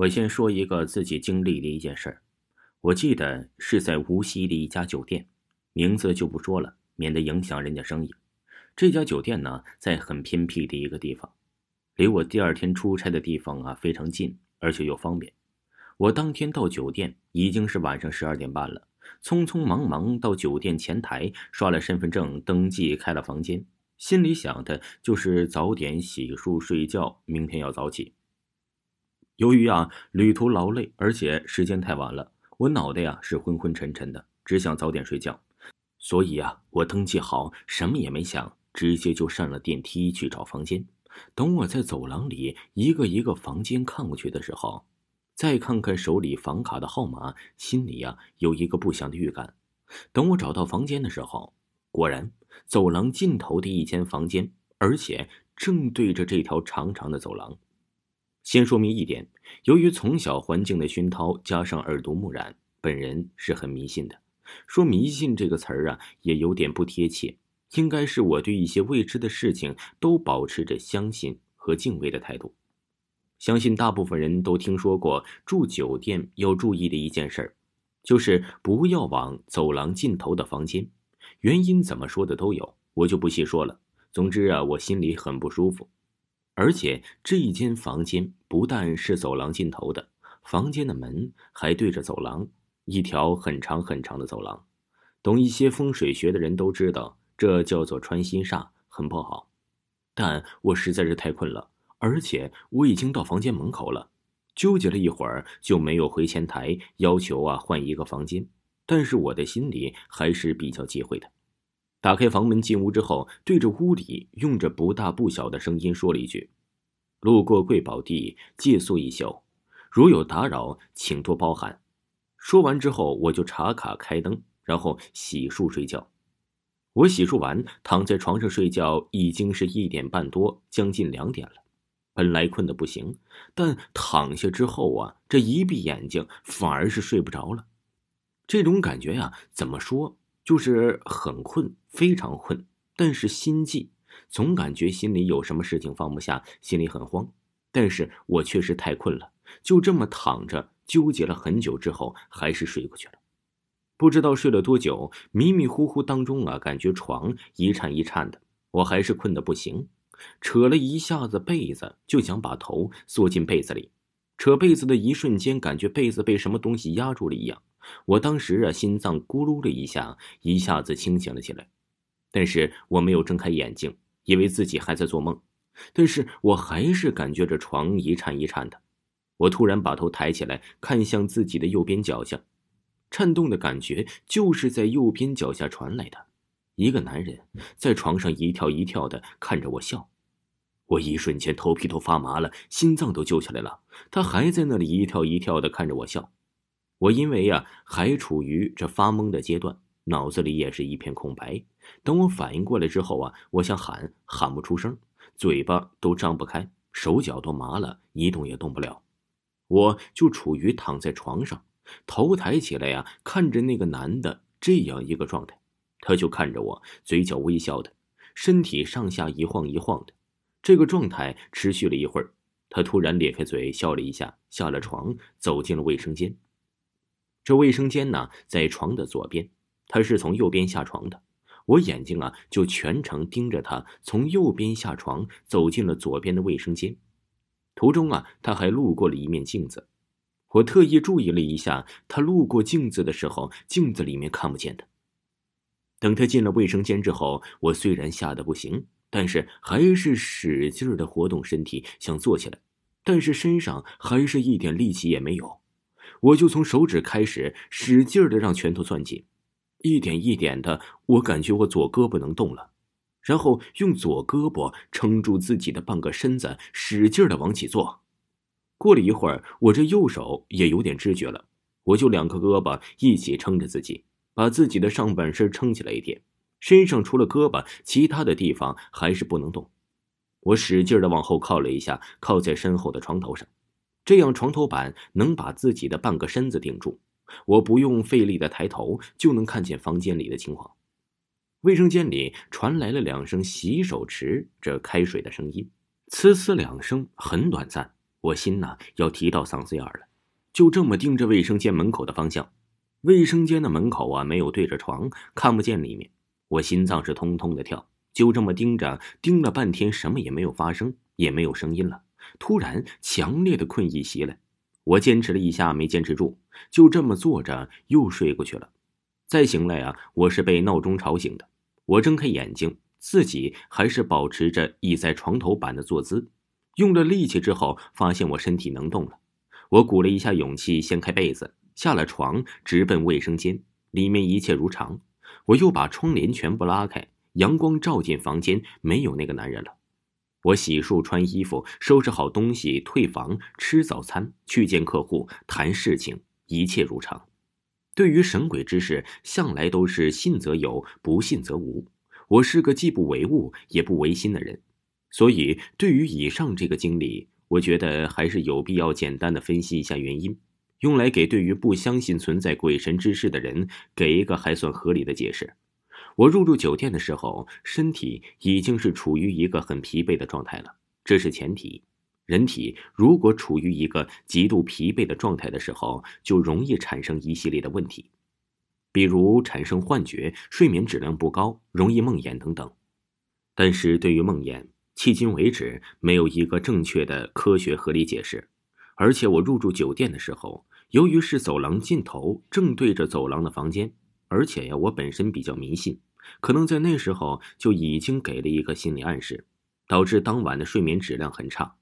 我先说一个自己经历的一件事儿，我记得是在无锡的一家酒店，名字就不说了，免得影响人家生意。这家酒店呢，在很偏僻的一个地方，离我第二天出差的地方啊非常近，而且又方便。我当天到酒店已经是晚上十二点半了，匆匆忙忙到酒店前台刷了身份证，登记开了房间，心里想的就是早点洗漱睡觉，明天要早起。由于啊旅途劳累，而且时间太晚了，我脑袋呀是昏昏沉沉的，只想早点睡觉。所以啊，我登记好，什么也没想，直接就上了电梯去找房间。等我在走廊里一个一个房间看过去的时候，再看看手里房卡的号码，心里呀有一个不祥的预感。等我找到房间的时候，果然走廊尽头的一间房间，而且正对着这条长长的走廊。先说明一点，由于从小环境的熏陶，加上耳濡目染，本人是很迷信的。说迷信这个词儿啊，也有点不贴切，应该是我对一些未知的事情都保持着相信和敬畏的态度。相信大部分人都听说过住酒店要注意的一件事儿，就是不要往走廊尽头的房间。原因怎么说的都有，我就不细说了。总之啊，我心里很不舒服。而且这一间房间不但是走廊尽头的，房间的门还对着走廊，一条很长很长的走廊。懂一些风水学的人都知道，这叫做穿心煞，很不好。但我实在是太困了，而且我已经到房间门口了，纠结了一会儿就没有回前台要求啊换一个房间。但是我的心里还是比较忌讳的。打开房门进屋之后，对着屋里用着不大不小的声音说了一句：“路过贵宝地，借宿一宿，如有打扰，请多包涵。”说完之后，我就插卡开灯，然后洗漱睡觉。我洗漱完，躺在床上睡觉，已经是一点半多，将近两点了。本来困得不行，但躺下之后啊，这一闭眼睛，反而是睡不着了。这种感觉呀，怎么说？就是很困，非常困，但是心悸，总感觉心里有什么事情放不下，心里很慌。但是我确实太困了，就这么躺着纠结了很久之后，还是睡过去了。不知道睡了多久，迷迷糊糊当中啊，感觉床一颤一颤的，我还是困得不行，扯了一下子被子，就想把头缩进被子里。扯被子的一瞬间，感觉被子被什么东西压住了一样。我当时啊，心脏咕噜了一下，一下子清醒了起来。但是我没有睁开眼睛，以为自己还在做梦。但是我还是感觉着床一颤一颤的。我突然把头抬起来，看向自己的右边脚下，颤动的感觉就是在右边脚下传来的。一个男人在床上一跳一跳的看着我笑。我一瞬间头皮都发麻了，心脏都揪起来了。他还在那里一跳一跳的看着我笑。我因为呀还处于这发懵的阶段，脑子里也是一片空白。等我反应过来之后啊，我想喊喊不出声，嘴巴都张不开，手脚都麻了，一动也动不了。我就处于躺在床上，头抬起来呀，看着那个男的这样一个状态，他就看着我，嘴角微笑的，身体上下一晃一晃的。这个状态持续了一会儿，他突然咧开嘴笑了一下，下了床，走进了卫生间。这卫生间呢，在床的左边，他是从右边下床的。我眼睛啊，就全程盯着他从右边下床，走进了左边的卫生间。途中啊，他还路过了一面镜子。我特意注意了一下，他路过镜子的时候，镜子里面看不见他。等他进了卫生间之后，我虽然吓得不行，但是还是使劲的活动身体，想坐起来，但是身上还是一点力气也没有。我就从手指开始使劲的让拳头攥紧，一点一点的，我感觉我左胳膊能动了，然后用左胳膊撑住自己的半个身子，使劲的往起坐。过了一会儿，我这右手也有点知觉了，我就两个胳膊一起撑着自己，把自己的上半身撑起来一点，身上除了胳膊，其他的地方还是不能动。我使劲的往后靠了一下，靠在身后的床头上，这样床头板能把自己的半个身子顶住，我不用费力的抬头就能看见房间里的情况。卫生间里传来了两声洗手池这开水的声音，呲呲两声，很短暂。我心呐要提到嗓子眼了，就这么盯着卫生间门口的方向。卫生间的门口啊，没有对着床，看不见里面。我心脏是通通的跳，就这么盯着，盯了半天，什么也没有发生，也没有声音了。突然，强烈的困意袭来，我坚持了一下，没坚持住，就这么坐着又睡过去了。再醒来啊，我是被闹钟吵醒的。我睁开眼睛，自己还是保持着倚在床头板的坐姿，用了力气之后，发现我身体能动了。我鼓了一下勇气，掀开被子，下了床，直奔卫生间。里面一切如常。我又把窗帘全部拉开，阳光照进房间，没有那个男人了。我洗漱、穿衣服、收拾好东西，退房，吃早餐，去见客户，谈事情，一切如常。对于神鬼之事，向来都是信则有，不信则无。我是个既不唯物也不唯心的人，所以对于以上这个经历，我觉得还是有必要简单的分析一下原因，用来给对于不相信存在鬼神之事的人给一个还算合理的解释。我入住酒店的时候，身体已经是处于一个很疲惫的状态了，这是前提。人体如果处于一个极度疲惫的状态的时候，就容易产生一系列的问题，比如产生幻觉、睡眠质量不高、容易梦魇等等。但是对于梦魇，迄今为止没有一个正确的科学合理解释。而且我入住酒店的时候，由于是走廊尽头正对着走廊的房间，而且呀，我本身比较迷信，可能在那时候就已经给了一个心理暗示，导致当晚的睡眠质量很差。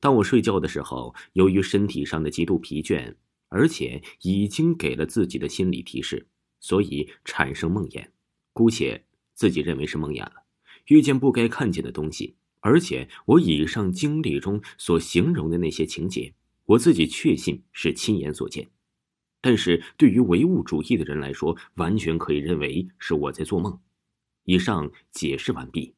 当我睡觉的时候，由于身体上的极度疲倦，而且已经给了自己的心理提示，所以产生梦魇。姑且自己认为是梦魇了，遇见不该看见的东西。而且我以上经历中所形容的那些情节，我自己确信是亲眼所见。但是对于唯物主义的人来说，完全可以认为是我在做梦。以上解释完毕。